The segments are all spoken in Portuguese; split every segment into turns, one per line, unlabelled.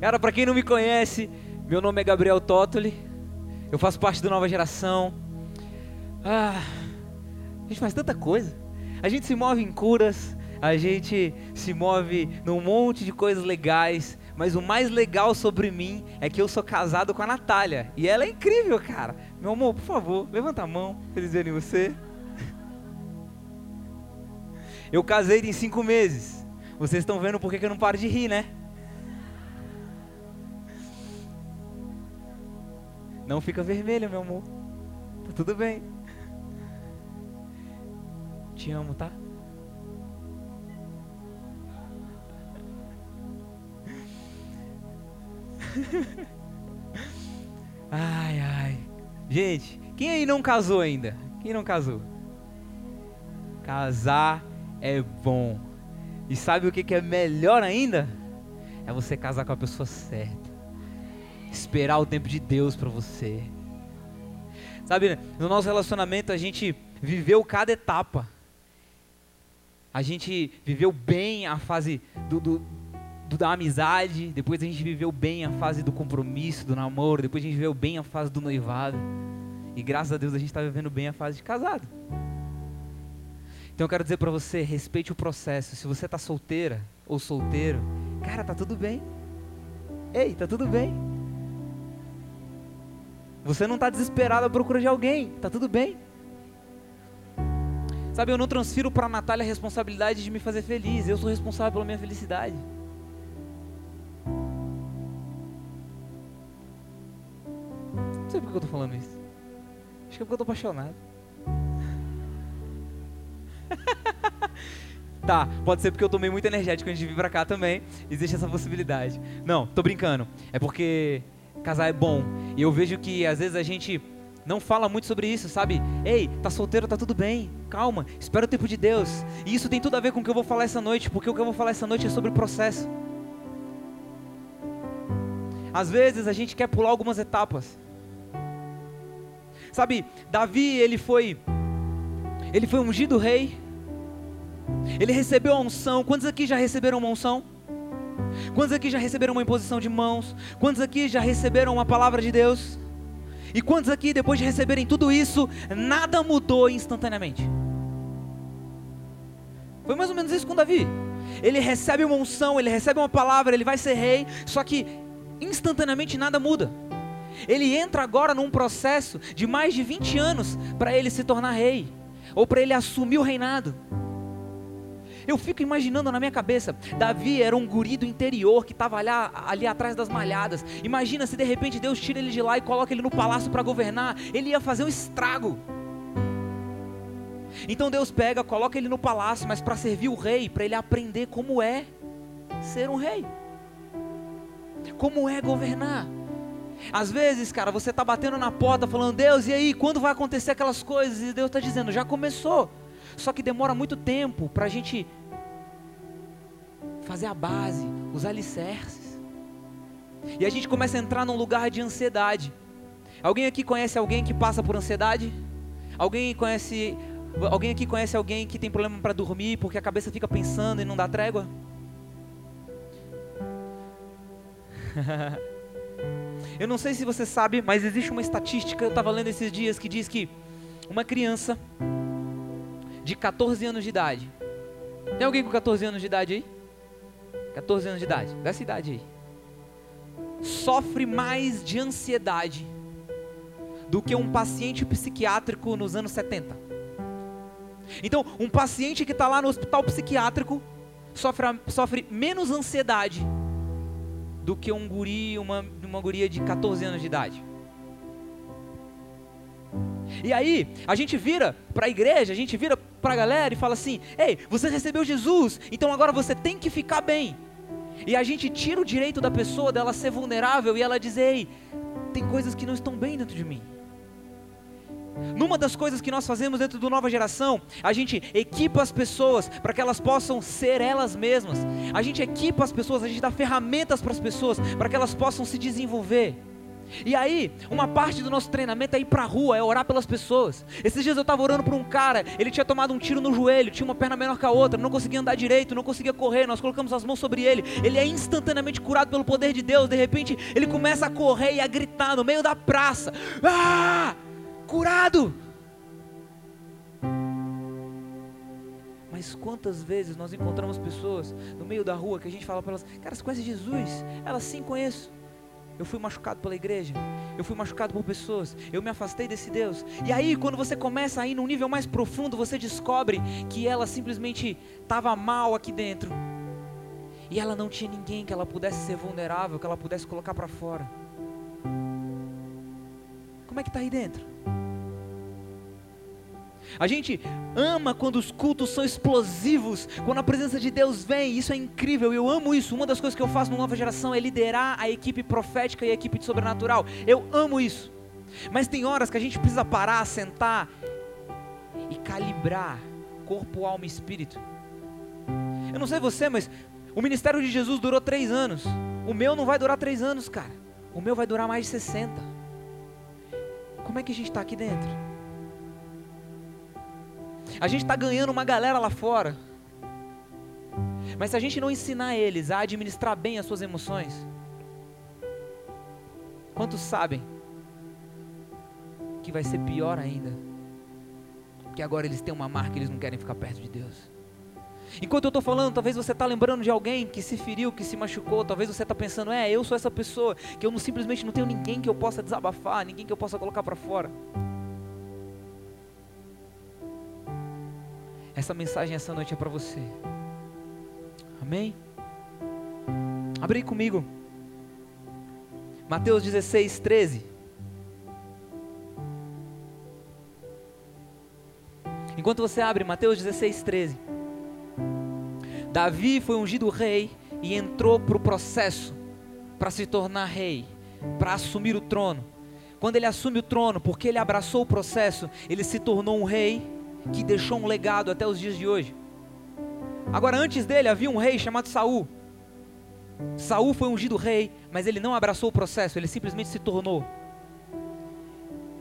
Cara, para quem não me conhece, meu nome é Gabriel Tottoli. Eu faço parte do Nova Geração. Ah, a gente faz tanta coisa. A gente se move em curas, a gente se move num monte de coisas legais. Mas o mais legal sobre mim é que eu sou casado com a Natália. E ela é incrível, cara. Meu amor, por favor, levanta a mão. Feliz verem você. Eu casei em cinco meses. Vocês estão vendo por que eu não paro de rir, né? Não fica vermelha, meu amor. Tá tudo bem. Te amo, tá? ai, ai. Gente, quem aí não casou ainda? Quem não casou? Casar é bom. E sabe o que é melhor ainda? É você casar com a pessoa certa. Esperar o tempo de Deus para você. Sabe, no nosso relacionamento a gente viveu cada etapa. A gente viveu bem a fase do, do, do, da amizade, depois a gente viveu bem a fase do compromisso, do namoro, depois a gente viveu bem a fase do noivado. E graças a Deus a gente está vivendo bem a fase de casado. Então eu quero dizer para você, respeite o processo. Se você está solteira ou solteiro, cara, tá tudo bem. Ei, tá tudo bem. Você não está desesperado à procura de alguém, tá tudo bem. Sabe, eu não transfiro para a Natália a responsabilidade de me fazer feliz. Eu sou responsável pela minha felicidade. Não sei por que eu estou falando isso. Acho que é porque eu estou apaixonado. tá, pode ser porque eu tomei muito energético antes de vir pra cá também. Existe essa possibilidade. Não, tô brincando. É porque casar é bom. E eu vejo que às vezes a gente não fala muito sobre isso, sabe? Ei, tá solteiro, tá tudo bem. Calma, espera o tempo de Deus. E isso tem tudo a ver com o que eu vou falar essa noite, porque o que eu vou falar essa noite é sobre o processo. Às vezes a gente quer pular algumas etapas. Sabe, Davi, ele foi ele foi ungido rei. Ele recebeu a unção. Quantos aqui já receberam uma unção? Quantos aqui já receberam uma imposição de mãos? Quantos aqui já receberam uma palavra de Deus? E quantos aqui, depois de receberem tudo isso, nada mudou instantaneamente? Foi mais ou menos isso com Davi. Ele recebe uma unção, ele recebe uma palavra, ele vai ser rei, só que instantaneamente nada muda. Ele entra agora num processo de mais de 20 anos para ele se tornar rei ou para ele assumir o reinado. Eu fico imaginando na minha cabeça, Davi era um guri do interior que estava ali, ali atrás das malhadas. Imagina se de repente Deus tira ele de lá e coloca ele no palácio para governar, ele ia fazer um estrago. Então Deus pega, coloca ele no palácio, mas para servir o rei, para ele aprender como é ser um rei, como é governar. Às vezes, cara, você está batendo na porta falando, Deus, e aí, quando vai acontecer aquelas coisas? E Deus está dizendo, já começou. Só que demora muito tempo para a gente fazer a base, os alicerces. E a gente começa a entrar num lugar de ansiedade. Alguém aqui conhece alguém que passa por ansiedade? Alguém conhece alguém aqui conhece alguém que tem problema para dormir porque a cabeça fica pensando e não dá trégua? Eu não sei se você sabe, mas existe uma estatística, eu estava lendo esses dias, que diz que uma criança de 14 anos de idade. Tem alguém com 14 anos de idade aí? 14 anos de idade, dessa idade aí. Sofre mais de ansiedade do que um paciente psiquiátrico nos anos 70. Então, um paciente que está lá no hospital psiquiátrico sofre, sofre menos ansiedade do que um guri, uma, uma guria de 14 anos de idade. E aí, a gente vira para a igreja, a gente vira para a galera e fala assim: Ei, você recebeu Jesus, então agora você tem que ficar bem. E a gente tira o direito da pessoa dela ser vulnerável e ela diz: Ei, tem coisas que não estão bem dentro de mim. Numa das coisas que nós fazemos dentro do Nova Geração, a gente equipa as pessoas para que elas possam ser elas mesmas. A gente equipa as pessoas, a gente dá ferramentas para as pessoas para que elas possam se desenvolver. E aí, uma parte do nosso treinamento é ir pra rua, é orar pelas pessoas. Esses dias eu estava orando por um cara, ele tinha tomado um tiro no joelho, tinha uma perna menor que a outra, não conseguia andar direito, não conseguia correr. Nós colocamos as mãos sobre ele, ele é instantaneamente curado pelo poder de Deus. De repente, ele começa a correr e a gritar no meio da praça: Ah! Curado! Mas quantas vezes nós encontramos pessoas no meio da rua que a gente fala para elas: Cara, você conhece Jesus? Elas sim conheço. Eu fui machucado pela igreja, eu fui machucado por pessoas, eu me afastei desse Deus. E aí, quando você começa a ir num nível mais profundo, você descobre que ela simplesmente estava mal aqui dentro. E ela não tinha ninguém que ela pudesse ser vulnerável, que ela pudesse colocar para fora. Como é que está aí dentro? A gente ama quando os cultos são explosivos, quando a presença de Deus vem, isso é incrível, eu amo isso. Uma das coisas que eu faço no Nova Geração é liderar a equipe profética e a equipe de sobrenatural. Eu amo isso. Mas tem horas que a gente precisa parar, sentar e calibrar corpo, alma e espírito. Eu não sei você, mas o ministério de Jesus durou três anos. O meu não vai durar três anos, cara. O meu vai durar mais de 60. Como é que a gente está aqui dentro? A gente está ganhando uma galera lá fora. Mas se a gente não ensinar eles a administrar bem as suas emoções, quantos sabem que vai ser pior ainda? Que agora eles têm uma marca eles não querem ficar perto de Deus. Enquanto eu estou falando, talvez você está lembrando de alguém que se feriu, que se machucou. Talvez você está pensando, é, eu sou essa pessoa que eu não, simplesmente não tenho ninguém que eu possa desabafar, ninguém que eu possa colocar para fora. Essa mensagem essa noite é para você. Amém? Abre comigo. Mateus 16, 13. Enquanto você abre, Mateus 16, 13. Davi foi ungido rei e entrou para o processo para se tornar rei, para assumir o trono. Quando ele assume o trono, porque ele abraçou o processo, ele se tornou um rei que deixou um legado até os dias de hoje. Agora, antes dele havia um rei chamado Saul. Saul foi ungido rei, mas ele não abraçou o processo, ele simplesmente se tornou.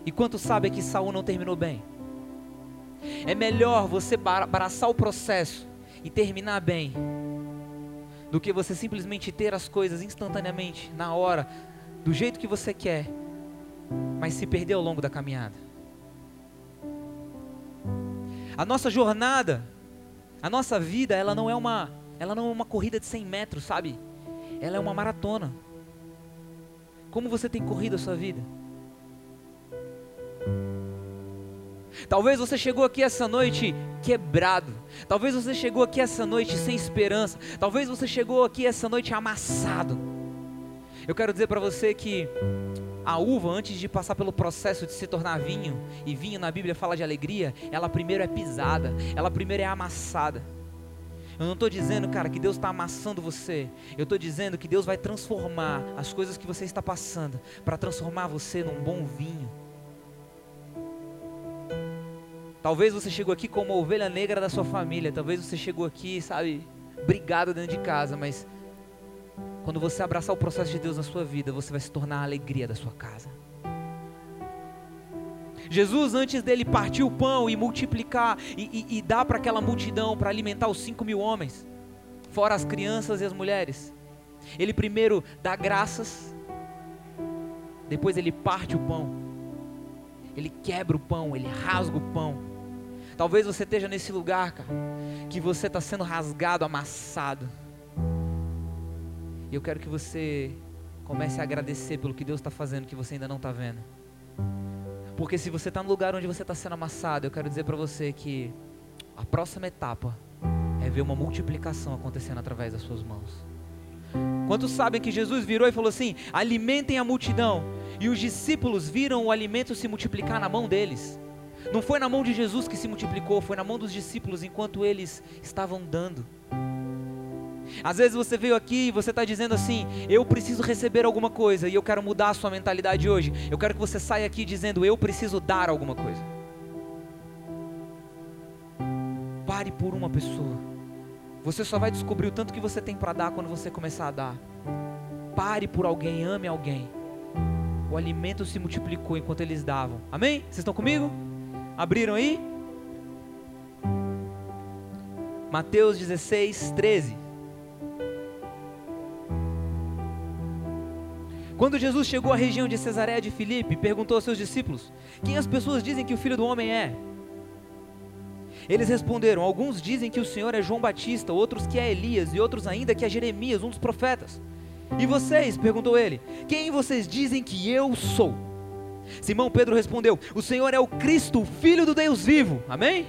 E quanto sabe que Saul não terminou bem? É melhor você abraçar o processo e terminar bem do que você simplesmente ter as coisas instantaneamente, na hora, do jeito que você quer, mas se perder ao longo da caminhada. A nossa jornada, a nossa vida, ela não é uma, ela não é uma corrida de 100 metros, sabe? Ela é uma maratona. Como você tem corrido a sua vida? Talvez você chegou aqui essa noite quebrado. Talvez você chegou aqui essa noite sem esperança. Talvez você chegou aqui essa noite amassado. Eu quero dizer para você que a uva, antes de passar pelo processo de se tornar vinho, e vinho na Bíblia fala de alegria, ela primeiro é pisada, ela primeiro é amassada. Eu não estou dizendo, cara, que Deus está amassando você. Eu estou dizendo que Deus vai transformar as coisas que você está passando para transformar você num bom vinho. Talvez você chegou aqui como uma ovelha negra da sua família. Talvez você chegou aqui, sabe, brigado dentro de casa, mas quando você abraçar o processo de Deus na sua vida, você vai se tornar a alegria da sua casa. Jesus, antes dele partir o pão e multiplicar e, e, e dar para aquela multidão para alimentar os cinco mil homens, fora as crianças e as mulheres, ele primeiro dá graças, depois ele parte o pão, ele quebra o pão, ele rasga o pão. Talvez você esteja nesse lugar, cara, que você está sendo rasgado, amassado e eu quero que você comece a agradecer pelo que Deus está fazendo que você ainda não está vendo. Porque se você está no lugar onde você está sendo amassado, eu quero dizer para você que a próxima etapa é ver uma multiplicação acontecendo através das suas mãos. Quantos sabem que Jesus virou e falou assim: alimentem a multidão, e os discípulos viram o alimento se multiplicar na mão deles. Não foi na mão de Jesus que se multiplicou, foi na mão dos discípulos enquanto eles estavam dando. Às vezes você veio aqui e você está dizendo assim: eu preciso receber alguma coisa e eu quero mudar a sua mentalidade hoje. Eu quero que você saia aqui dizendo: eu preciso dar alguma coisa. Pare por uma pessoa. Você só vai descobrir o tanto que você tem para dar quando você começar a dar. Pare por alguém, ame alguém. o alimento se multiplicou enquanto eles davam. Amém? Vocês estão comigo? Abriram aí? Mateus 16, 13. Quando Jesus chegou à região de Cesareia de Filipe, perguntou aos seus discípulos: Quem as pessoas dizem que o filho do homem é? Eles responderam: Alguns dizem que o Senhor é João Batista, outros que é Elias e outros ainda que é Jeremias, um dos profetas. E vocês? perguntou ele: Quem vocês dizem que eu sou? Simão Pedro respondeu: O Senhor é o Cristo, o Filho do Deus vivo. Amém?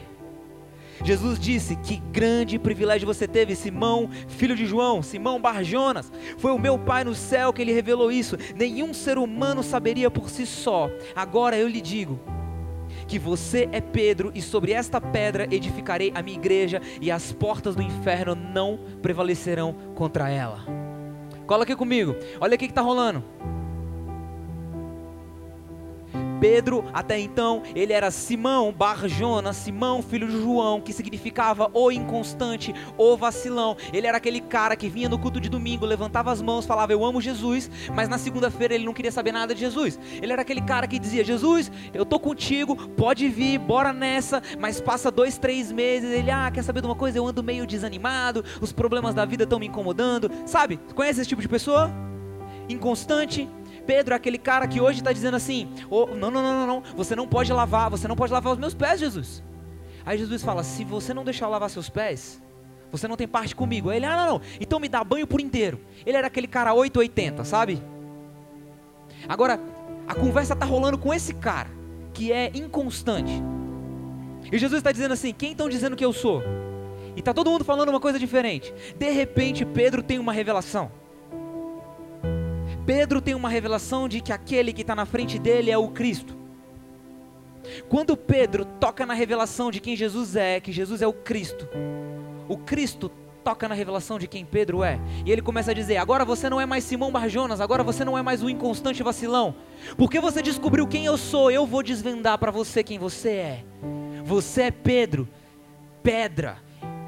Jesus disse: Que grande privilégio você teve, Simão, filho de João, Simão Barjonas. Foi o meu Pai no céu que lhe revelou isso. Nenhum ser humano saberia por si só. Agora eu lhe digo: que você é Pedro, e sobre esta pedra edificarei a minha igreja, e as portas do inferno não prevalecerão contra ela. Cola aqui comigo, olha o que está rolando. Pedro, até então, ele era Simão Barjona, Simão filho de João, que significava o inconstante, o vacilão. Ele era aquele cara que vinha no culto de domingo, levantava as mãos, falava eu amo Jesus, mas na segunda-feira ele não queria saber nada de Jesus. Ele era aquele cara que dizia: Jesus, eu tô contigo, pode vir, bora nessa, mas passa dois, três meses. Ele, ah, quer saber de uma coisa? Eu ando meio desanimado, os problemas da vida estão me incomodando. Sabe? Conhece esse tipo de pessoa? Inconstante, Pedro é aquele cara que hoje está dizendo assim: oh, não, não, não, não, não, você não pode lavar, você não pode lavar os meus pés, Jesus. Aí Jesus fala: se você não deixar eu lavar seus pés, você não tem parte comigo. Aí ele, ah, não, não, então me dá banho por inteiro. Ele era aquele cara 880, sabe? Agora, a conversa está rolando com esse cara, que é inconstante. E Jesus está dizendo assim: quem estão dizendo que eu sou? E está todo mundo falando uma coisa diferente. De repente, Pedro tem uma revelação. Pedro tem uma revelação de que aquele que está na frente dele é o Cristo. Quando Pedro toca na revelação de quem Jesus é, que Jesus é o Cristo, o Cristo toca na revelação de quem Pedro é, e ele começa a dizer: Agora você não é mais Simão Barjonas, agora você não é mais o inconstante vacilão, porque você descobriu quem eu sou, eu vou desvendar para você quem você é. Você é Pedro, pedra,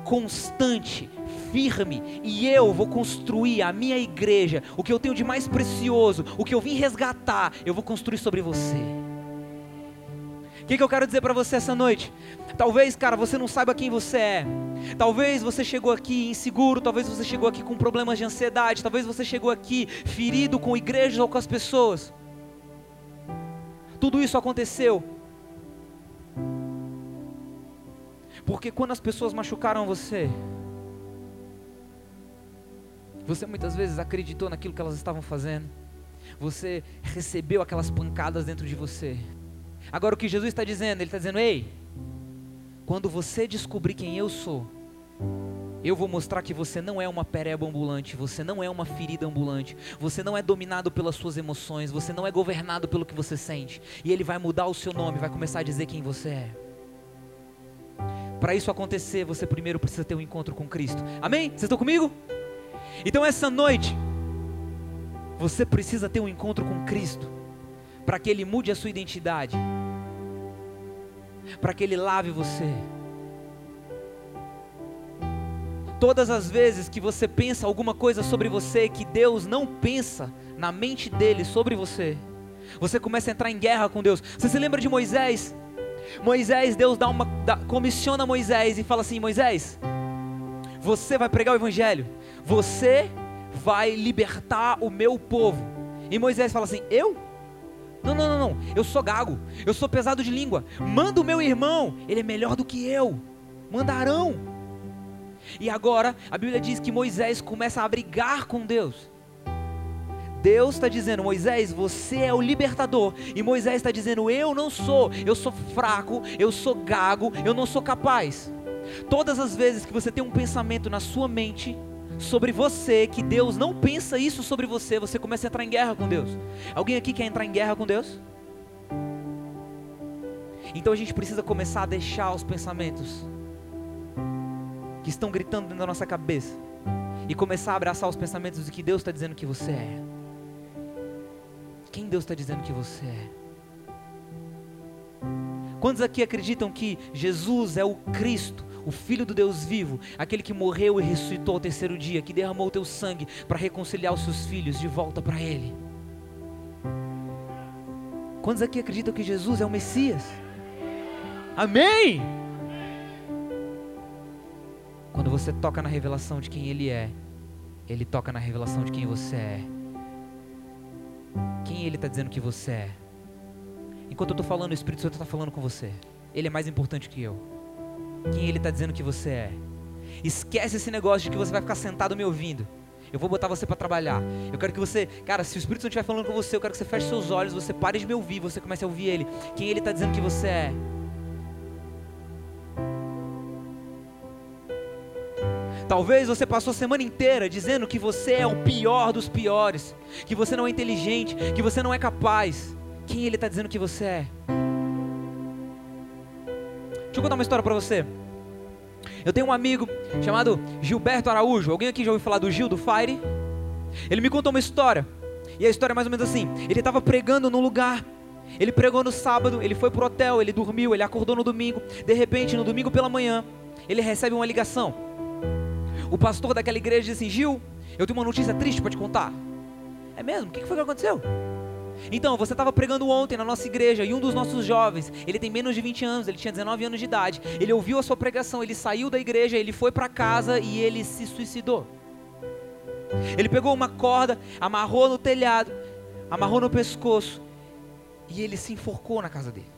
constante, firme e eu vou construir a minha igreja, o que eu tenho de mais precioso, o que eu vim resgatar, eu vou construir sobre você. O que, que eu quero dizer para você essa noite? Talvez, cara, você não saiba quem você é. Talvez você chegou aqui inseguro, talvez você chegou aqui com problemas de ansiedade, talvez você chegou aqui ferido com igrejas ou com as pessoas. Tudo isso aconteceu porque quando as pessoas machucaram você, você muitas vezes acreditou naquilo que elas estavam fazendo. Você recebeu aquelas pancadas dentro de você. Agora o que Jesus está dizendo? Ele está dizendo: Ei, quando você descobrir quem eu sou, eu vou mostrar que você não é uma pereba ambulante, você não é uma ferida ambulante, você não é dominado pelas suas emoções, você não é governado pelo que você sente. E Ele vai mudar o seu nome, vai começar a dizer quem você é. Para isso acontecer, você primeiro precisa ter um encontro com Cristo. Amém? Vocês estão comigo? Então essa noite, você precisa ter um encontro com Cristo, para que Ele mude a sua identidade, para que Ele lave você. Todas as vezes que você pensa alguma coisa sobre você que Deus não pensa na mente dele sobre você, você começa a entrar em guerra com Deus. Você se lembra de Moisés? Moisés, Deus dá uma, dá, comissiona Moisés e fala assim: Moisés, você vai pregar o Evangelho, você vai libertar o meu povo. E Moisés fala assim: Eu? Não, não, não, não. Eu sou gago. Eu sou pesado de língua. Manda o meu irmão. Ele é melhor do que eu. Manda Arão. E agora a Bíblia diz que Moisés começa a brigar com Deus. Deus está dizendo, Moisés, você é o libertador. E Moisés está dizendo, eu não sou. Eu sou fraco. Eu sou gago. Eu não sou capaz. Todas as vezes que você tem um pensamento na sua mente sobre você, que Deus não pensa isso sobre você, você começa a entrar em guerra com Deus. Alguém aqui quer entrar em guerra com Deus? Então a gente precisa começar a deixar os pensamentos que estão gritando dentro da nossa cabeça e começar a abraçar os pensamentos de que Deus está dizendo que você é. Quem Deus está dizendo que você é? Quantos aqui acreditam que Jesus é o Cristo, o Filho do Deus vivo, aquele que morreu e ressuscitou ao terceiro dia, que derramou o teu sangue para reconciliar os seus filhos de volta para Ele. Quantos aqui acreditam que Jesus é o Messias? Amém! Quando você toca na revelação de quem Ele é, Ele toca na revelação de quem você é. Quem Ele está dizendo que você é? Enquanto eu estou falando, o Espírito Santo está falando com você. Ele é mais importante que eu. Quem Ele está dizendo que você é? Esquece esse negócio de que você vai ficar sentado me ouvindo. Eu vou botar você para trabalhar. Eu quero que você, cara, se o Espírito Santo estiver falando com você, eu quero que você feche seus olhos, você pare de me ouvir, você comece a ouvir Ele. Quem Ele está dizendo que você é. Talvez você passou a semana inteira dizendo que você é o pior dos piores, que você não é inteligente, que você não é capaz. Quem Ele está dizendo que você é? Deixa eu contar uma história para você. Eu tenho um amigo chamado Gilberto Araújo. Alguém aqui já ouviu falar do Gil do Fire? Ele me contou uma história. E a história é mais ou menos assim: ele estava pregando num lugar. Ele pregou no sábado, ele foi pro hotel, ele dormiu, ele acordou no domingo. De repente, no domingo pela manhã, ele recebe uma ligação. O pastor daquela igreja diz assim: Gil, eu tenho uma notícia triste para te contar. É mesmo? O que foi que aconteceu? Então, você estava pregando ontem na nossa igreja e um dos nossos jovens, ele tem menos de 20 anos, ele tinha 19 anos de idade. Ele ouviu a sua pregação, ele saiu da igreja, ele foi para casa e ele se suicidou. Ele pegou uma corda, amarrou no telhado, amarrou no pescoço e ele se enforcou na casa dele.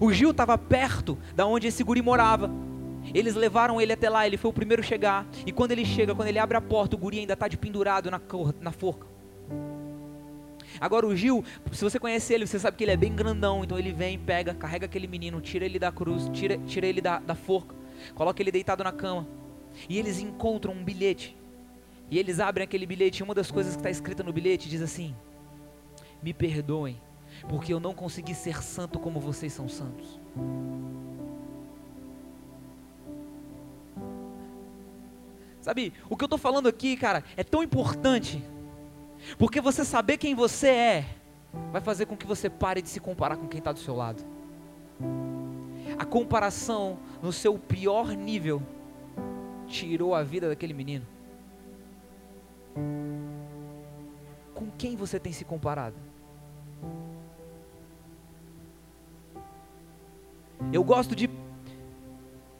O Gil estava perto da onde esse guri morava. Eles levaram ele até lá, ele foi o primeiro a chegar. E quando ele chega, quando ele abre a porta, o guri ainda está de pendurado na, na forca. Agora o Gil, se você conhece ele, você sabe que ele é bem grandão, então ele vem, pega, carrega aquele menino, tira ele da cruz, tira, tira ele da, da forca, coloca ele deitado na cama. E eles encontram um bilhete. E eles abrem aquele bilhete, e uma das coisas que está escrita no bilhete diz assim: Me perdoem, porque eu não consegui ser santo como vocês são santos. Sabe, o que eu estou falando aqui, cara, é tão importante porque você saber quem você é vai fazer com que você pare de se comparar com quem está do seu lado. A comparação no seu pior nível tirou a vida daquele menino. Com quem você tem se comparado? Eu gosto de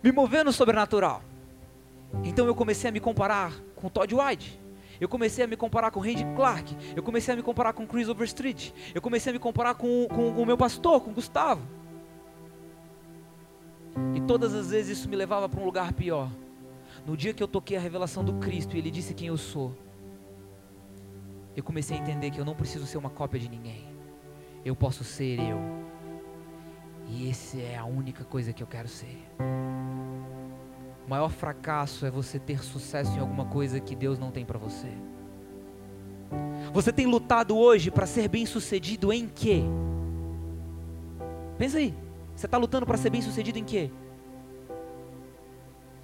me mover no sobrenatural. Então eu comecei a me comparar com Todd White. Eu comecei a me comparar com Randy Clark. Eu comecei a me comparar com Chris Overstreet. Eu comecei a me comparar com, com, com o meu pastor, com Gustavo. E todas as vezes isso me levava para um lugar pior. No dia que eu toquei a revelação do Cristo e Ele disse quem eu sou, eu comecei a entender que eu não preciso ser uma cópia de ninguém. Eu posso ser eu. E essa é a única coisa que eu quero ser. O maior fracasso é você ter sucesso em alguma coisa que Deus não tem para você. Você tem lutado hoje para ser bem sucedido em quê? Pensa aí. Você está lutando para ser bem sucedido em quê?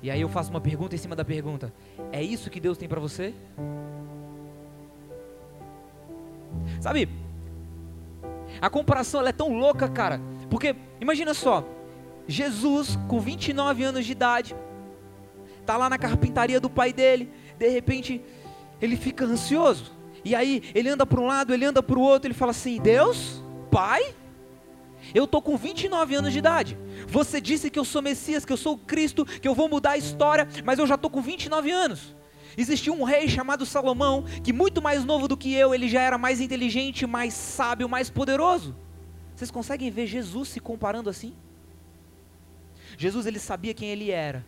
E aí eu faço uma pergunta em cima da pergunta: É isso que Deus tem para você? Sabe? A comparação é tão louca, cara. Porque imagina só, Jesus com 29 anos de idade, está lá na carpintaria do pai dele, de repente ele fica ansioso. E aí ele anda para um lado, ele anda para o outro, ele fala assim: Deus, Pai, eu estou com 29 anos de idade. Você disse que eu sou Messias, que eu sou Cristo, que eu vou mudar a história, mas eu já estou com 29 anos. Existia um rei chamado Salomão, que muito mais novo do que eu, ele já era mais inteligente, mais sábio, mais poderoso. Vocês conseguem ver Jesus se comparando assim? Jesus ele sabia quem ele era.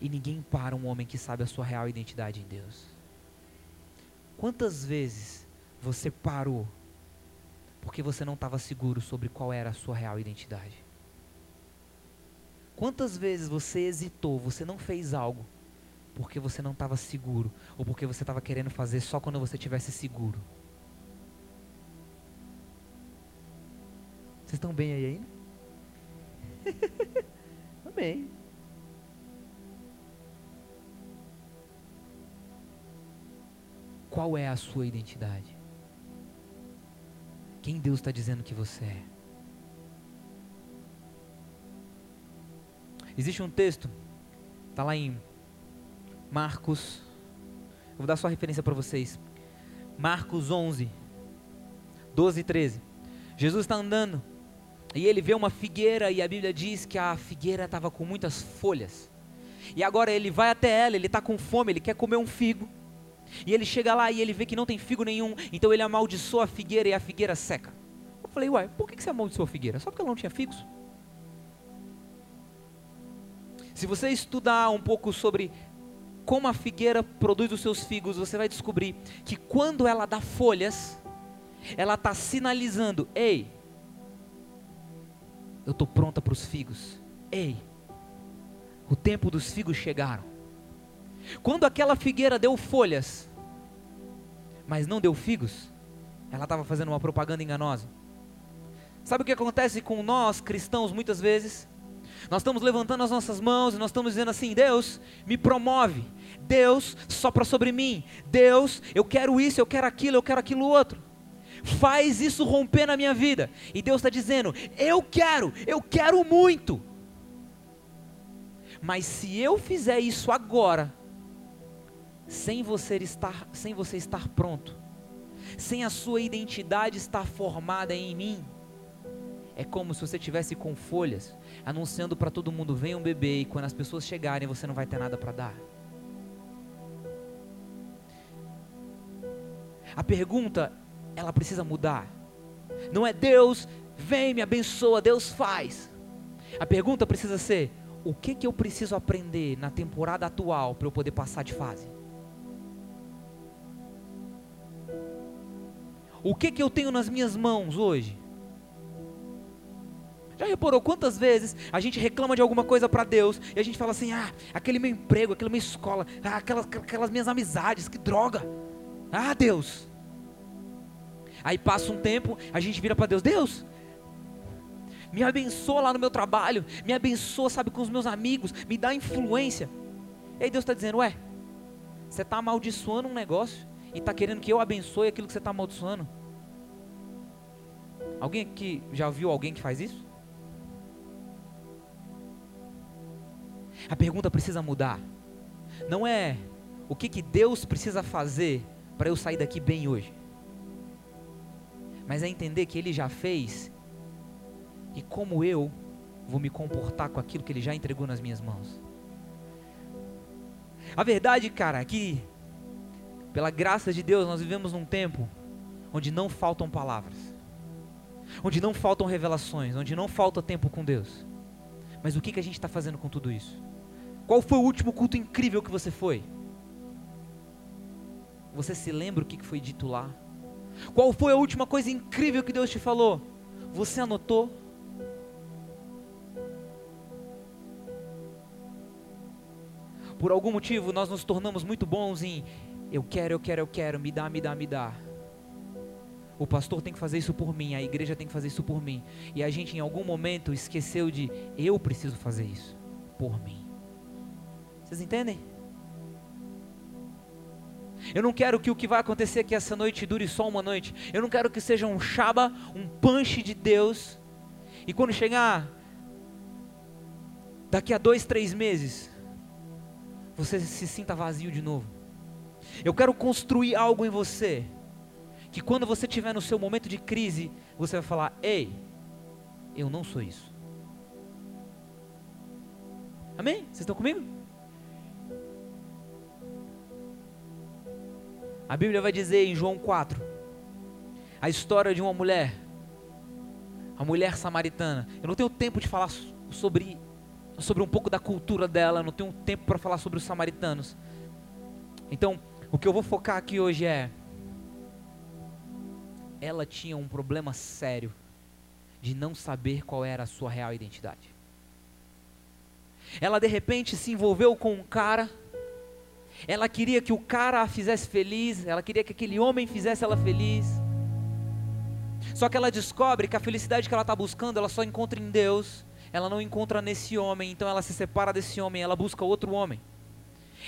E ninguém para um homem que sabe a sua real identidade em Deus. Quantas vezes você parou porque você não estava seguro sobre qual era a sua real identidade? Quantas vezes você hesitou, você não fez algo porque você não estava seguro ou porque você estava querendo fazer só quando você estivesse seguro? Vocês estão bem aí ainda? Amém. Qual é a sua identidade? Quem Deus está dizendo que você é? Existe um texto, está lá em Marcos. Vou dar só referência para vocês. Marcos 11, 12 e 13. Jesus está andando e ele vê uma figueira e a Bíblia diz que a figueira estava com muitas folhas. E agora ele vai até ela, ele está com fome, ele quer comer um figo. E ele chega lá e ele vê que não tem figo nenhum, então ele amaldiçoa a figueira e a figueira seca. Eu falei, uai, por que você amaldiçoou a figueira? Só porque ela não tinha figos? Se você estudar um pouco sobre como a figueira produz os seus figos, você vai descobrir que quando ela dá folhas, ela está sinalizando: ei, eu estou pronta para os figos. Ei, o tempo dos figos chegaram. Quando aquela figueira deu folhas, mas não deu figos, ela estava fazendo uma propaganda enganosa. Sabe o que acontece com nós cristãos muitas vezes? Nós estamos levantando as nossas mãos e nós estamos dizendo assim: Deus, me promove. Deus, sopra sobre mim. Deus, eu quero isso, eu quero aquilo, eu quero aquilo outro. Faz isso romper na minha vida. E Deus está dizendo: Eu quero, eu quero muito. Mas se eu fizer isso agora, sem você estar, sem você estar pronto, sem a sua identidade estar formada em mim, é como se você tivesse com folhas anunciando para todo mundo: vem um bebê, e quando as pessoas chegarem, você não vai ter nada para dar. A pergunta, ela precisa mudar. Não é Deus, vem, me abençoa, Deus faz. A pergunta precisa ser: o que, que eu preciso aprender na temporada atual para eu poder passar de fase? O que, que eu tenho nas minhas mãos hoje? Já reparou quantas vezes a gente reclama de alguma coisa para Deus e a gente fala assim: ah, aquele meu emprego, aquela minha escola, ah, aquelas, aquelas minhas amizades, que droga. Ah, Deus. Aí passa um tempo, a gente vira para Deus: Deus, me abençoa lá no meu trabalho, me abençoa, sabe, com os meus amigos, me dá influência. E aí Deus está dizendo: Ué, você está amaldiçoando um negócio e está querendo que eu abençoe aquilo que você está amaldiçoando? Alguém aqui já viu alguém que faz isso? A pergunta precisa mudar. Não é o que, que Deus precisa fazer para eu sair daqui bem hoje, mas é entender que Ele já fez e como eu vou me comportar com aquilo que Ele já entregou nas minhas mãos. A verdade, cara, é que pela graça de Deus, nós vivemos num tempo onde não faltam palavras, onde não faltam revelações, onde não falta tempo com Deus. Mas o que, que a gente está fazendo com tudo isso? Qual foi o último culto incrível que você foi? Você se lembra o que foi dito lá? Qual foi a última coisa incrível que Deus te falou? Você anotou? Por algum motivo nós nos tornamos muito bons em eu quero, eu quero, eu quero, me dá, me dá, me dá. O pastor tem que fazer isso por mim, a igreja tem que fazer isso por mim. E a gente em algum momento esqueceu de eu preciso fazer isso por mim. Vocês entendem? Eu não quero que o que vai acontecer aqui essa noite dure só uma noite. Eu não quero que seja um chaba, um punch de Deus. E quando chegar daqui a dois, três meses, você se sinta vazio de novo. Eu quero construir algo em você. Que quando você estiver no seu momento de crise, você vai falar: Ei, eu não sou isso. Amém? Vocês estão comigo? A Bíblia vai dizer em João 4 a história de uma mulher, a mulher samaritana. Eu não tenho tempo de falar sobre, sobre um pouco da cultura dela, não tenho tempo para falar sobre os samaritanos. Então, o que eu vou focar aqui hoje é: ela tinha um problema sério de não saber qual era a sua real identidade. Ela de repente se envolveu com um cara, ela queria que o cara a fizesse feliz, ela queria que aquele homem fizesse ela feliz. Só que ela descobre que a felicidade que ela está buscando, ela só encontra em Deus, ela não encontra nesse homem, então ela se separa desse homem, ela busca outro homem.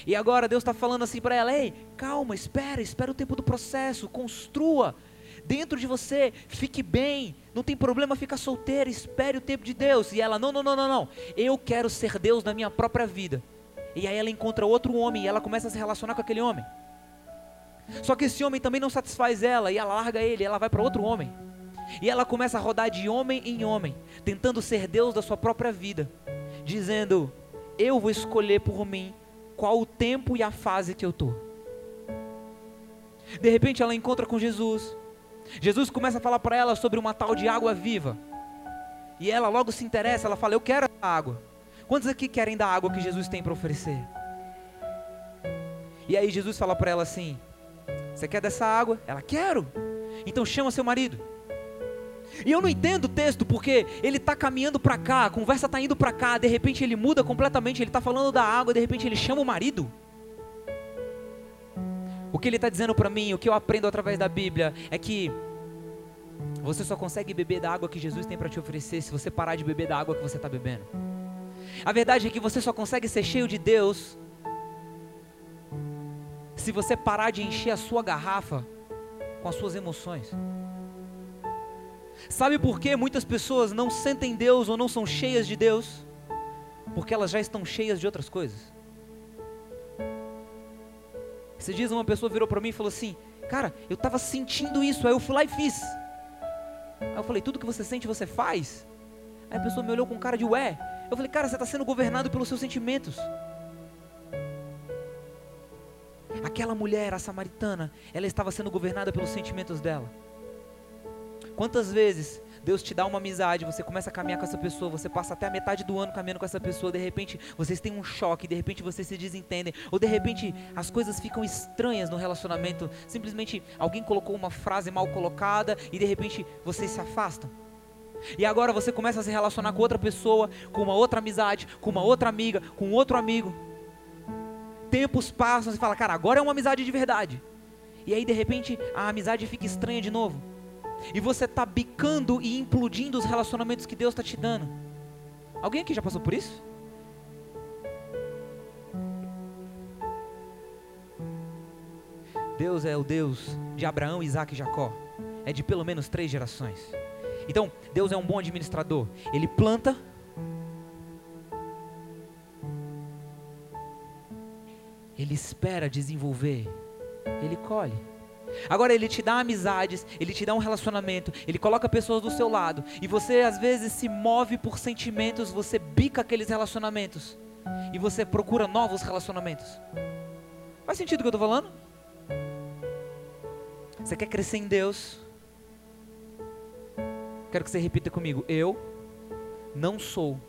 E agora Deus está falando assim para ela: ei, calma, espera, espera o tempo do processo, construa dentro de você, fique bem, não tem problema ficar solteira, espere o tempo de Deus. E ela: não, não, não, não, não, eu quero ser Deus na minha própria vida. E aí ela encontra outro homem e ela começa a se relacionar com aquele homem. Só que esse homem também não satisfaz ela e ela larga ele, ela vai para outro homem. E ela começa a rodar de homem em homem, tentando ser Deus da sua própria vida, dizendo: Eu vou escolher por mim qual o tempo e a fase que eu estou. De repente ela encontra com Jesus. Jesus começa a falar para ela sobre uma tal de água viva. E ela logo se interessa, ela fala: Eu quero essa água. Quantos aqui querem da água que Jesus tem para oferecer? E aí Jesus fala para ela assim: Você quer dessa água? Ela quero. Então chama seu marido. E eu não entendo o texto porque ele está caminhando para cá, a conversa está indo para cá, de repente ele muda completamente, ele está falando da água, de repente ele chama o marido. O que ele está dizendo para mim, o que eu aprendo através da Bíblia, é que você só consegue beber da água que Jesus tem para te oferecer se você parar de beber da água que você está bebendo. A verdade é que você só consegue ser cheio de Deus se você parar de encher a sua garrafa com as suas emoções. Sabe por que muitas pessoas não sentem Deus ou não são cheias de Deus? Porque elas já estão cheias de outras coisas. Esses dias uma pessoa virou para mim e falou assim: Cara, eu estava sentindo isso, aí eu fui lá e fiz. Aí eu falei: Tudo que você sente, você faz? Aí a pessoa me olhou com cara de ué. Eu falei: Cara, você está sendo governado pelos seus sentimentos. Aquela mulher, a samaritana, ela estava sendo governada pelos sentimentos dela. Quantas vezes Deus te dá uma amizade, você começa a caminhar com essa pessoa, você passa até a metade do ano caminhando com essa pessoa, de repente vocês têm um choque, de repente vocês se desentendem, ou de repente as coisas ficam estranhas no relacionamento, simplesmente alguém colocou uma frase mal colocada e de repente vocês se afastam. E agora você começa a se relacionar com outra pessoa, com uma outra amizade, com uma outra amiga, com outro amigo. Tempos passam, você fala, cara, agora é uma amizade de verdade. E aí de repente a amizade fica estranha de novo e você está bicando e implodindo os relacionamentos que Deus está te dando. Alguém aqui já passou por isso? Deus é o Deus de Abraão, Isaac e Jacó. É de pelo menos três gerações. Então, Deus é um bom administrador. Ele planta. Ele espera desenvolver. Ele colhe. Agora ele te dá amizades, ele te dá um relacionamento, ele coloca pessoas do seu lado e você às vezes se move por sentimentos, você bica aqueles relacionamentos e você procura novos relacionamentos. Faz sentido o que eu estou falando? Você quer crescer em Deus? Quero que você repita comigo. Eu não sou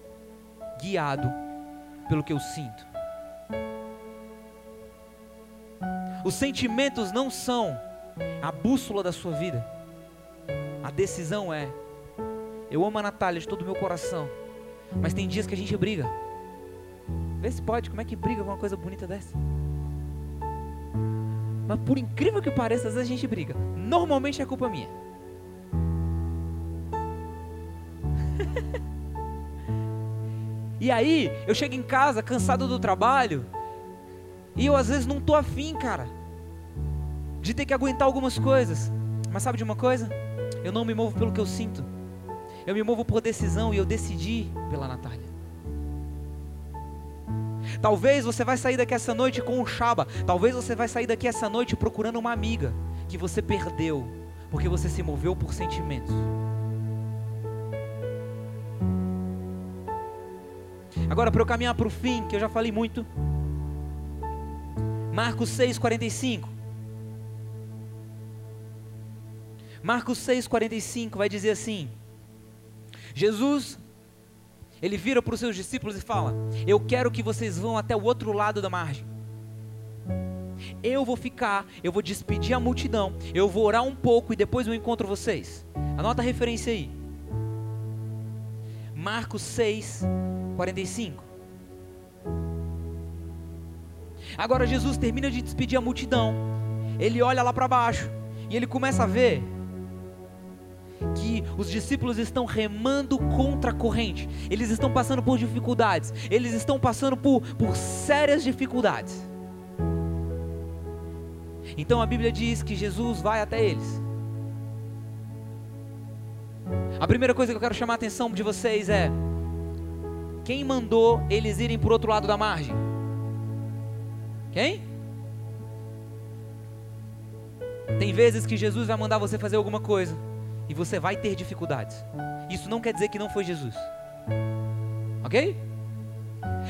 guiado pelo que eu sinto. Os sentimentos não são a bússola da sua vida. A decisão é: eu amo a Natália de todo o meu coração, mas tem dias que a gente briga. Vê se pode, como é que briga com uma coisa bonita dessa? Mas por incrível que pareça, às vezes a gente briga. Normalmente é culpa minha. e aí, eu chego em casa cansado do trabalho, e eu às vezes não tô afim, cara de ter que aguentar algumas coisas. Mas sabe de uma coisa? Eu não me movo pelo que eu sinto. Eu me movo por decisão e eu decidi pela Natália. Talvez você vai sair daqui essa noite com um chaba. Talvez você vai sair daqui essa noite procurando uma amiga que você perdeu porque você se moveu por sentimentos. Agora para eu caminhar para o fim, que eu já falei muito. Marcos 6:45. Marcos 6,45 vai dizer assim: Jesus, ele vira para os seus discípulos e fala: Eu quero que vocês vão até o outro lado da margem. Eu vou ficar, eu vou despedir a multidão, eu vou orar um pouco e depois eu encontro vocês. Anota a referência aí. Marcos 6, 45. Agora Jesus termina de despedir a multidão. Ele olha lá para baixo e ele começa a ver os discípulos estão remando contra a corrente, eles estão passando por dificuldades, eles estão passando por, por sérias dificuldades. Então a Bíblia diz que Jesus vai até eles. A primeira coisa que eu quero chamar a atenção de vocês é: quem mandou eles irem para o outro lado da margem? Quem? Tem vezes que Jesus vai mandar você fazer alguma coisa e você vai ter dificuldades. Isso não quer dizer que não foi Jesus. Ok?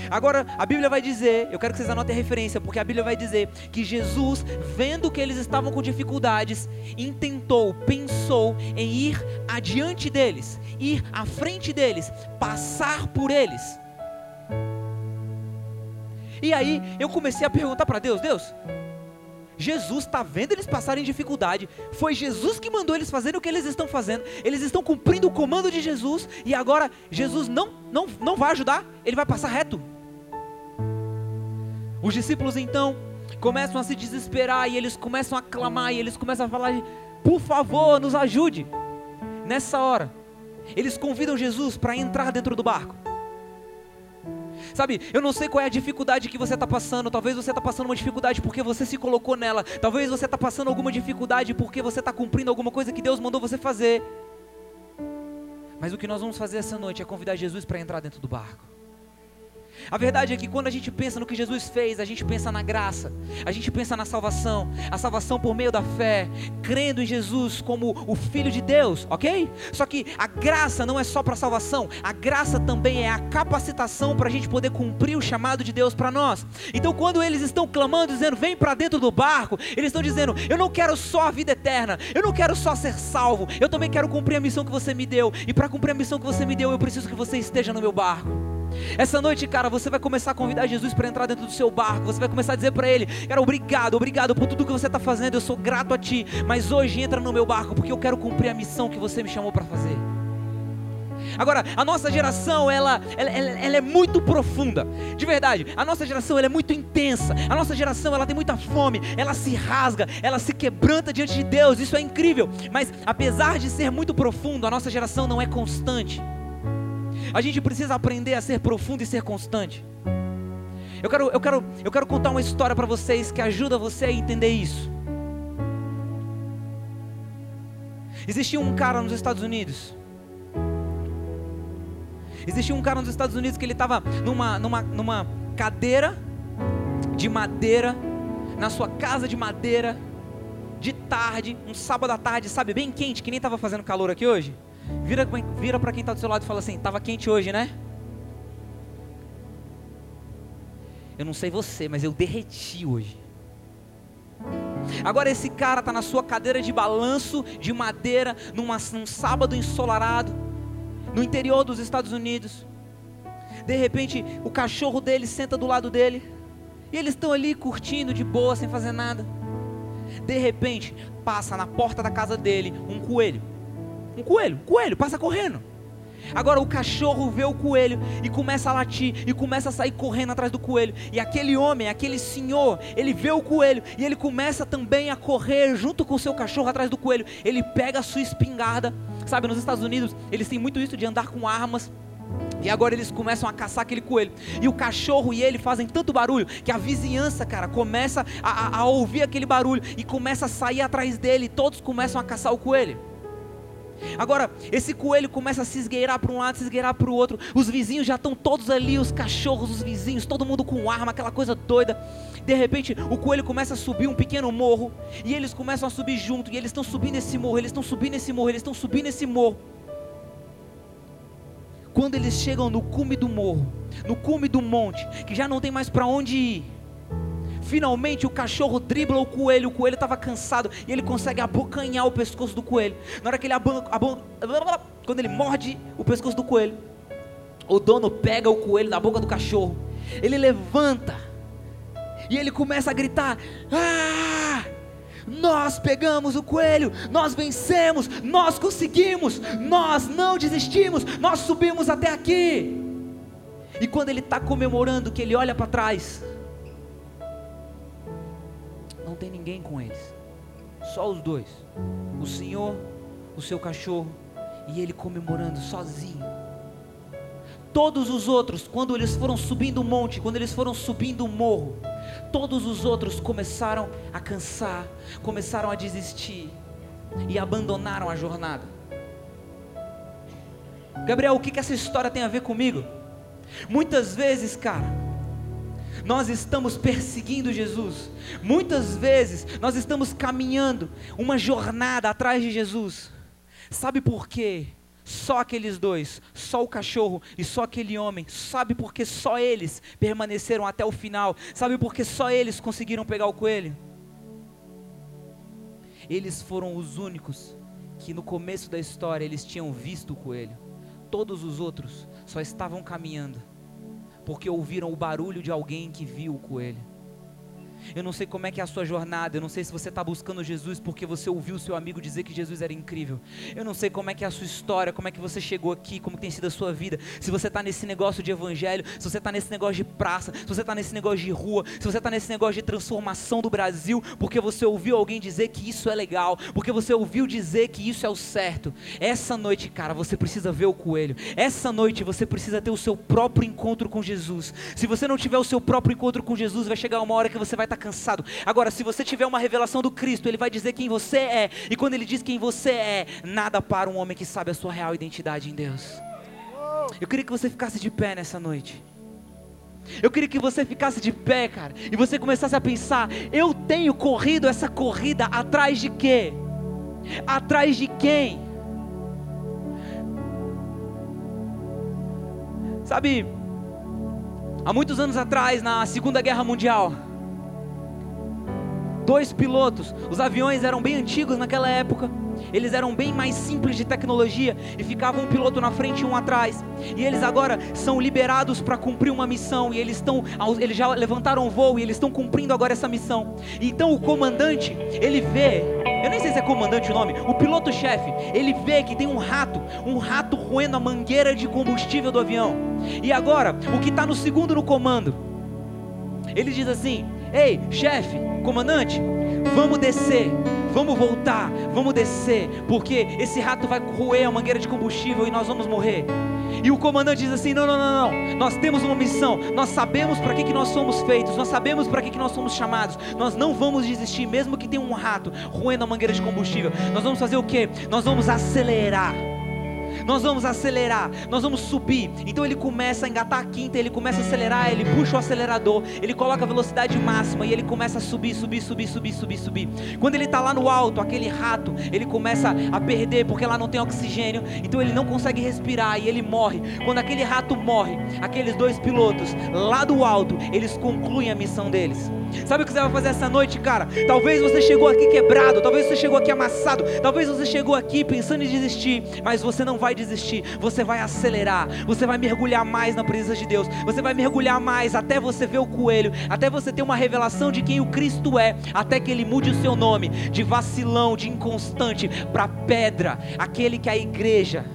Agora, a Bíblia vai dizer, eu quero que vocês anotem a referência, porque a Bíblia vai dizer que Jesus, vendo que eles estavam com dificuldades, intentou, pensou em ir adiante deles, ir à frente deles, passar por eles. E aí eu comecei a perguntar para Deus: Deus, Jesus está vendo eles passarem dificuldade. Foi Jesus que mandou eles fazerem o que eles estão fazendo. Eles estão cumprindo o comando de Jesus. E agora Jesus não, não, não vai ajudar. Ele vai passar reto. Os discípulos então começam a se desesperar. E eles começam a clamar. E eles começam a falar: Por favor, nos ajude. Nessa hora, eles convidam Jesus para entrar dentro do barco. Sabe, eu não sei qual é a dificuldade que você está passando. Talvez você está passando uma dificuldade porque você se colocou nela. Talvez você está passando alguma dificuldade porque você está cumprindo alguma coisa que Deus mandou você fazer. Mas o que nós vamos fazer essa noite é convidar Jesus para entrar dentro do barco. A verdade é que quando a gente pensa no que Jesus fez, a gente pensa na graça, a gente pensa na salvação, a salvação por meio da fé, crendo em Jesus como o Filho de Deus, ok? Só que a graça não é só para salvação, a graça também é a capacitação para a gente poder cumprir o chamado de Deus para nós. Então, quando eles estão clamando, dizendo, vem para dentro do barco, eles estão dizendo, eu não quero só a vida eterna, eu não quero só ser salvo, eu também quero cumprir a missão que você me deu, e para cumprir a missão que você me deu, eu preciso que você esteja no meu barco. Essa noite, cara, você vai começar a convidar Jesus para entrar dentro do seu barco. Você vai começar a dizer para ele: Cara, obrigado, obrigado por tudo que você está fazendo. Eu sou grato a ti. Mas hoje entra no meu barco porque eu quero cumprir a missão que você me chamou para fazer. Agora, a nossa geração, ela, ela, ela, é muito profunda. De verdade, a nossa geração ela é muito intensa. A nossa geração ela tem muita fome. Ela se rasga, ela se quebranta diante de Deus. Isso é incrível. Mas apesar de ser muito profundo, a nossa geração não é constante. A gente precisa aprender a ser profundo e ser constante. Eu quero, eu quero, eu quero contar uma história para vocês que ajuda você a entender isso. Existia um cara nos Estados Unidos. Existia um cara nos Estados Unidos que ele estava numa, numa, numa cadeira de madeira, na sua casa de madeira, de tarde, um sábado à tarde, sabe, bem quente, que nem estava fazendo calor aqui hoje. Vira, vira para quem está do seu lado e fala assim: estava quente hoje, né? Eu não sei você, mas eu derreti hoje. Agora esse cara está na sua cadeira de balanço de madeira, numa, num sábado ensolarado, no interior dos Estados Unidos. De repente, o cachorro dele senta do lado dele. E eles estão ali curtindo de boa, sem fazer nada. De repente, passa na porta da casa dele um coelho. Um coelho, um coelho, passa correndo. Agora o cachorro vê o coelho e começa a latir e começa a sair correndo atrás do coelho. E aquele homem, aquele senhor, ele vê o coelho e ele começa também a correr junto com o seu cachorro atrás do coelho. Ele pega a sua espingarda. Sabe, nos Estados Unidos, eles têm muito isso de andar com armas. E agora eles começam a caçar aquele coelho. E o cachorro e ele fazem tanto barulho que a vizinhança, cara, começa a, a, ouvir aquele barulho e começa a sair atrás dele. E todos começam a caçar o coelho. Agora, esse coelho começa a se esgueirar para um lado, se esgueirar para o outro. Os vizinhos já estão todos ali, os cachorros, os vizinhos, todo mundo com arma, aquela coisa doida. De repente, o coelho começa a subir um pequeno morro e eles começam a subir junto. E eles estão subindo esse morro, eles estão subindo esse morro, eles estão subindo esse morro. Quando eles chegam no cume do morro, no cume do monte, que já não tem mais para onde ir, Finalmente o cachorro dribla o coelho, o coelho estava cansado e ele consegue abocanhar o pescoço do coelho. Na hora que ele aban, quando ele morde o pescoço do coelho, o dono pega o coelho da boca do cachorro. Ele levanta e ele começa a gritar: "Ah! Nós pegamos o coelho, nós vencemos, nós conseguimos, nós não desistimos, nós subimos até aqui. E quando ele está comemorando, que ele olha para trás, tem ninguém com eles. Só os dois. O Senhor, o seu cachorro e ele comemorando sozinho. Todos os outros, quando eles foram subindo o monte, quando eles foram subindo o morro, todos os outros começaram a cansar, começaram a desistir e abandonaram a jornada. Gabriel, o que, que essa história tem a ver comigo? Muitas vezes, cara, nós estamos perseguindo Jesus. Muitas vezes nós estamos caminhando uma jornada atrás de Jesus. Sabe por quê? Só aqueles dois, só o cachorro e só aquele homem, sabe por que só eles permaneceram até o final? Sabe por que só eles conseguiram pegar o coelho? Eles foram os únicos que no começo da história eles tinham visto o coelho. Todos os outros só estavam caminhando porque ouviram o barulho de alguém que viu o coelho. Eu não sei como é que é a sua jornada. Eu não sei se você está buscando Jesus porque você ouviu seu amigo dizer que Jesus era incrível. Eu não sei como é que é a sua história, como é que você chegou aqui, como tem sido a sua vida. Se você está nesse negócio de evangelho, se você está nesse negócio de praça, se você está nesse negócio de rua, se você está nesse negócio de transformação do Brasil, porque você ouviu alguém dizer que isso é legal, porque você ouviu dizer que isso é o certo. Essa noite, cara, você precisa ver o coelho. Essa noite você precisa ter o seu próprio encontro com Jesus. Se você não tiver o seu próprio encontro com Jesus, vai chegar uma hora que você vai estar tá cansado. Agora, se você tiver uma revelação do Cristo, Ele vai dizer quem você é. E quando Ele diz quem você é, nada para um homem que sabe a sua real identidade em Deus. Eu queria que você ficasse de pé nessa noite. Eu queria que você ficasse de pé, cara, e você começasse a pensar: eu tenho corrido essa corrida atrás de quê? Atrás de quem? Sabe, há muitos anos atrás, na Segunda Guerra Mundial, dois pilotos. Os aviões eram bem antigos naquela época. Eles eram bem mais simples de tecnologia e ficava um piloto na frente e um atrás. E eles agora são liberados para cumprir uma missão e eles estão, eles já levantaram o voo e eles estão cumprindo agora essa missão. Então o comandante, ele vê, eu nem sei se é comandante o nome, o piloto-chefe, ele vê que tem um rato, um rato roendo a mangueira de combustível do avião. E agora, o que está no segundo no comando, ele diz assim: Ei, chefe, comandante, vamos descer, vamos voltar, vamos descer, porque esse rato vai roer a mangueira de combustível e nós vamos morrer. E o comandante diz assim: não, não, não, não, nós temos uma missão, nós sabemos para que, que nós somos feitos, nós sabemos para que, que nós somos chamados, nós não vamos desistir, mesmo que tenha um rato roendo a mangueira de combustível. Nós vamos fazer o que? Nós vamos acelerar nós vamos acelerar, nós vamos subir. Então ele começa a engatar a quinta, ele começa a acelerar, ele puxa o acelerador, ele coloca a velocidade máxima e ele começa a subir, subir, subir, subir, subir, subir. Quando ele está lá no alto, aquele rato, ele começa a perder porque lá não tem oxigênio, então ele não consegue respirar e ele morre. Quando aquele rato morre, aqueles dois pilotos lá do alto, eles concluem a missão deles. Sabe o que você vai fazer essa noite, cara? Talvez você chegou aqui quebrado, talvez você chegou aqui amassado, talvez você chegou aqui pensando em desistir, mas você não vai desistir, você vai acelerar, você vai mergulhar mais na presença de Deus, você vai mergulhar mais até você ver o coelho, até você ter uma revelação de quem o Cristo é, até que ele mude o seu nome de vacilão, de inconstante, para pedra, aquele que a igreja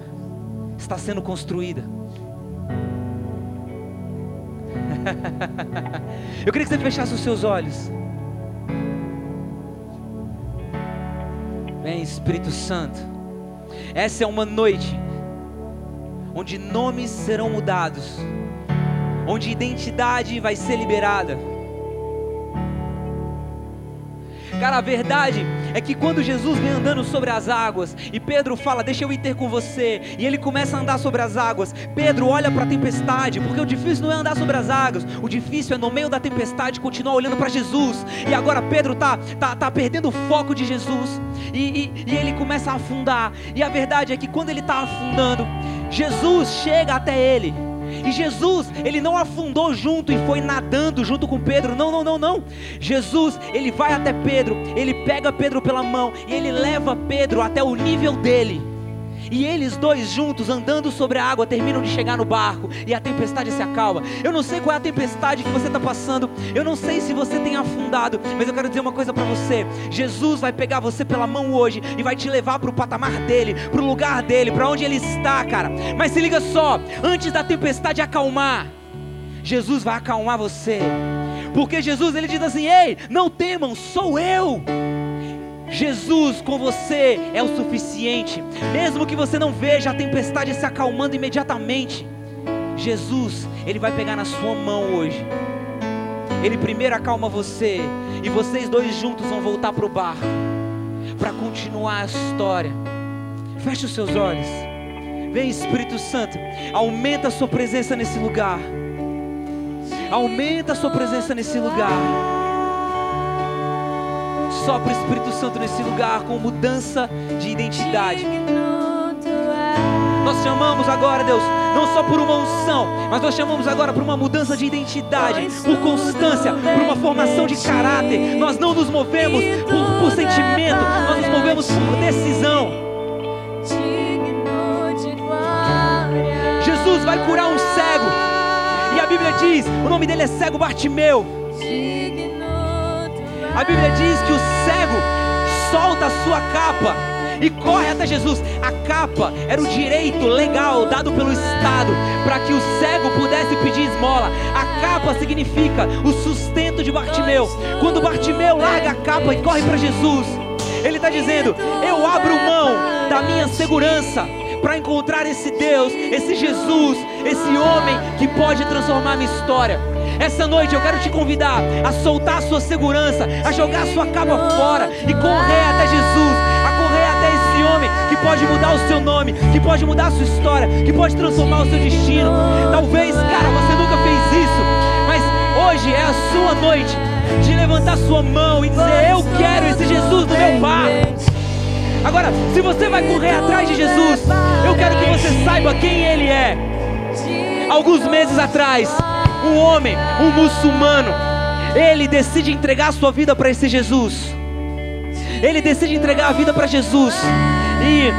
está sendo construída. Eu queria que você fechasse os seus olhos. Vem, Espírito Santo. Essa é uma noite onde nomes serão mudados, onde identidade vai ser liberada Cara, a verdade é que quando Jesus vem andando sobre as águas e Pedro fala, deixa eu ir ter com você, e ele começa a andar sobre as águas, Pedro olha para a tempestade, porque o difícil não é andar sobre as águas, o difícil é no meio da tempestade continuar olhando para Jesus. E agora Pedro tá, tá, tá perdendo o foco de Jesus e, e, e ele começa a afundar. E a verdade é que quando ele está afundando, Jesus chega até ele e Jesus, ele não afundou junto e foi nadando junto com Pedro. Não, não, não, não. Jesus, ele vai até Pedro, ele pega Pedro pela mão e ele leva Pedro até o nível dele. E eles dois juntos, andando sobre a água, terminam de chegar no barco e a tempestade se acalma. Eu não sei qual é a tempestade que você está passando, eu não sei se você tem afundado, mas eu quero dizer uma coisa para você: Jesus vai pegar você pela mão hoje e vai te levar para o patamar dele, para o lugar dele, para onde ele está, cara. Mas se liga só, antes da tempestade acalmar, Jesus vai acalmar você. Porque Jesus ele diz assim: "Ei, não temam, sou eu". Jesus com você é o suficiente, mesmo que você não veja a tempestade se acalmando imediatamente. Jesus, Ele vai pegar na sua mão hoje. Ele primeiro acalma você, e vocês dois juntos vão voltar para o barco, para continuar a história. Feche os seus olhos, vem Espírito Santo, aumenta a sua presença nesse lugar. Aumenta a sua presença nesse lugar. Sopra o Espírito Santo nesse lugar com mudança de identidade. Nós chamamos agora, Deus, não só por uma unção, mas nós chamamos agora por uma mudança de identidade, por constância, por uma formação de caráter. Nós não nos movemos por, por sentimento, nós nos movemos por decisão. Jesus vai curar um cego, e a Bíblia diz: o nome dele é cego Bartimeu. A Bíblia diz que o cego solta a sua capa e corre até Jesus. A capa era o direito legal dado pelo Estado para que o cego pudesse pedir esmola. A capa significa o sustento de Bartimeu. Quando Bartimeu larga a capa e corre para Jesus, ele está dizendo: Eu abro mão da minha segurança para encontrar esse Deus, esse Jesus, esse homem que pode transformar minha história. Essa noite eu quero te convidar a soltar a sua segurança, a jogar a sua capa fora e correr até Jesus homem que pode mudar o seu nome, que pode mudar a sua história, que pode transformar o seu destino. Talvez, cara, você nunca fez isso, mas hoje é a sua noite de levantar sua mão e dizer: Eu quero esse Jesus no meu bar. Agora, se você vai correr atrás de Jesus, eu quero que você saiba quem Ele é. Alguns meses atrás, um homem, um muçulmano, ele decide entregar a sua vida para esse Jesus. Ele decide entregar a vida para Jesus e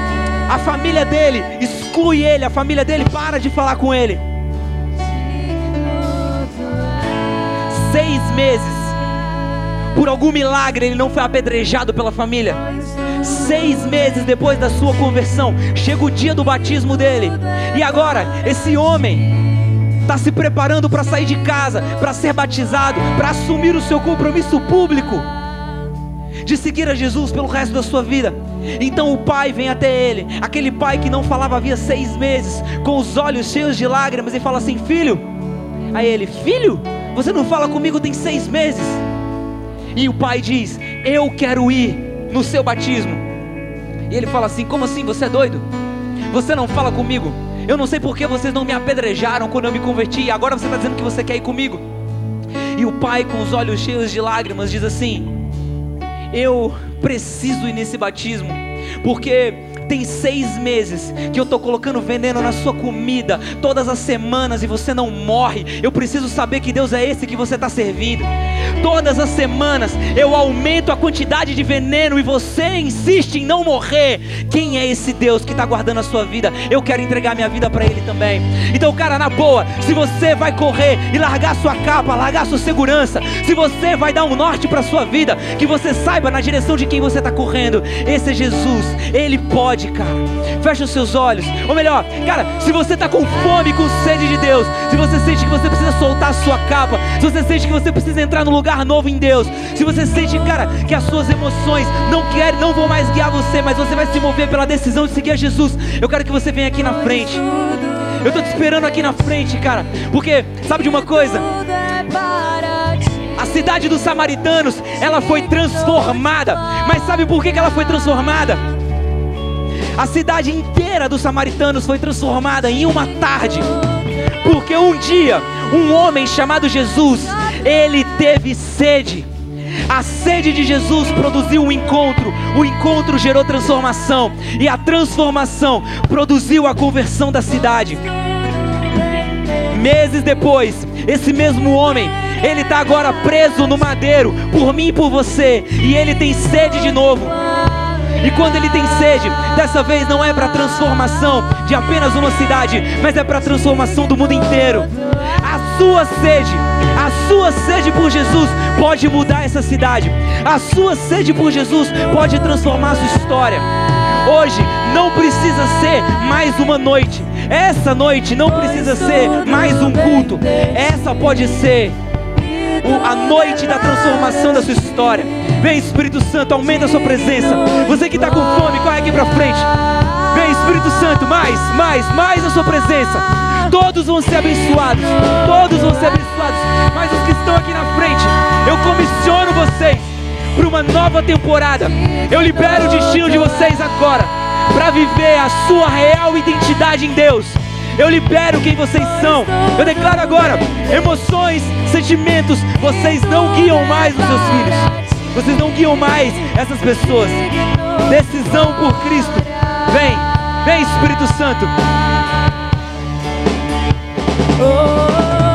a família dele exclui ele, a família dele para de falar com ele. Seis meses, por algum milagre, ele não foi apedrejado pela família. Seis meses depois da sua conversão, chega o dia do batismo dele, e agora esse homem está se preparando para sair de casa, para ser batizado, para assumir o seu compromisso público de seguir a Jesus pelo resto da sua vida. Então o pai vem até ele, aquele pai que não falava havia seis meses, com os olhos cheios de lágrimas, e fala assim: Filho, a ele, filho, você não fala comigo tem seis meses. E o pai diz: Eu quero ir no seu batismo. E ele fala assim: Como assim? Você é doido? Você não fala comigo? Eu não sei por que vocês não me apedrejaram quando eu me converti, e agora você está dizendo que você quer ir comigo. E o pai, com os olhos cheios de lágrimas, diz assim: eu preciso ir nesse batismo, porque tem seis meses que eu estou colocando veneno na sua comida todas as semanas e você não morre. Eu preciso saber que Deus é esse que você está servindo. Todas as semanas eu aumento a quantidade de veneno e você insiste em não morrer. Quem é esse Deus que está guardando a sua vida? Eu quero entregar minha vida para Ele também. Então, cara, na boa, se você vai correr e largar sua capa, largar sua segurança, se você vai dar um norte para sua vida, que você saiba na direção de quem você está correndo. Esse é Jesus. Ele pode pode, cara. Fecha os seus olhos. Ou melhor, cara, se você está com fome, com sede de Deus, se você sente que você precisa soltar a sua capa, se você sente que você precisa entrar num lugar novo em Deus, se você sente, cara, que as suas emoções não querem, não vão mais guiar você, mas você vai se mover pela decisão de seguir a Jesus, eu quero que você venha aqui na frente. Eu estou te esperando aqui na frente, cara, porque sabe de uma coisa? A cidade dos samaritanos, ela foi transformada. Mas sabe por que ela foi transformada? A cidade inteira dos samaritanos foi transformada em uma tarde, porque um dia um homem chamado Jesus, ele teve sede. A sede de Jesus produziu um encontro, o encontro gerou transformação, e a transformação produziu a conversão da cidade. Meses depois, esse mesmo homem, ele está agora preso no madeiro, por mim e por você, e ele tem sede de novo. E quando ele tem sede, dessa vez não é para transformação de apenas uma cidade, mas é para transformação do mundo inteiro. A sua sede, a sua sede por Jesus pode mudar essa cidade. A sua sede por Jesus pode transformar a sua história. Hoje não precisa ser mais uma noite. Essa noite não precisa ser mais um culto. Essa pode ser a noite da transformação da sua história. Vem Espírito Santo, aumenta a sua presença. Você que está com fome, corre aqui para frente. Vem Espírito Santo, mais, mais, mais a sua presença. Todos vão ser abençoados. Todos vão ser abençoados. Mas os que estão aqui na frente, eu comissiono vocês para uma nova temporada. Eu libero o destino de vocês agora para viver a sua real identidade em Deus Eu libero quem vocês são. Eu declaro agora: emoções, sentimentos, vocês não guiam mais os seus filhos. Vocês não guiam mais essas pessoas. Decisão por Cristo. Vem, vem Espírito Santo. Oh.